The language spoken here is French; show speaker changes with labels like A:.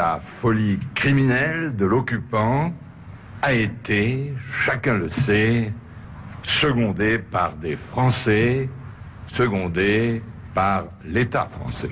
A: La folie criminelle de l'occupant a été, chacun le sait, secondée par des Français, secondée par l'État français.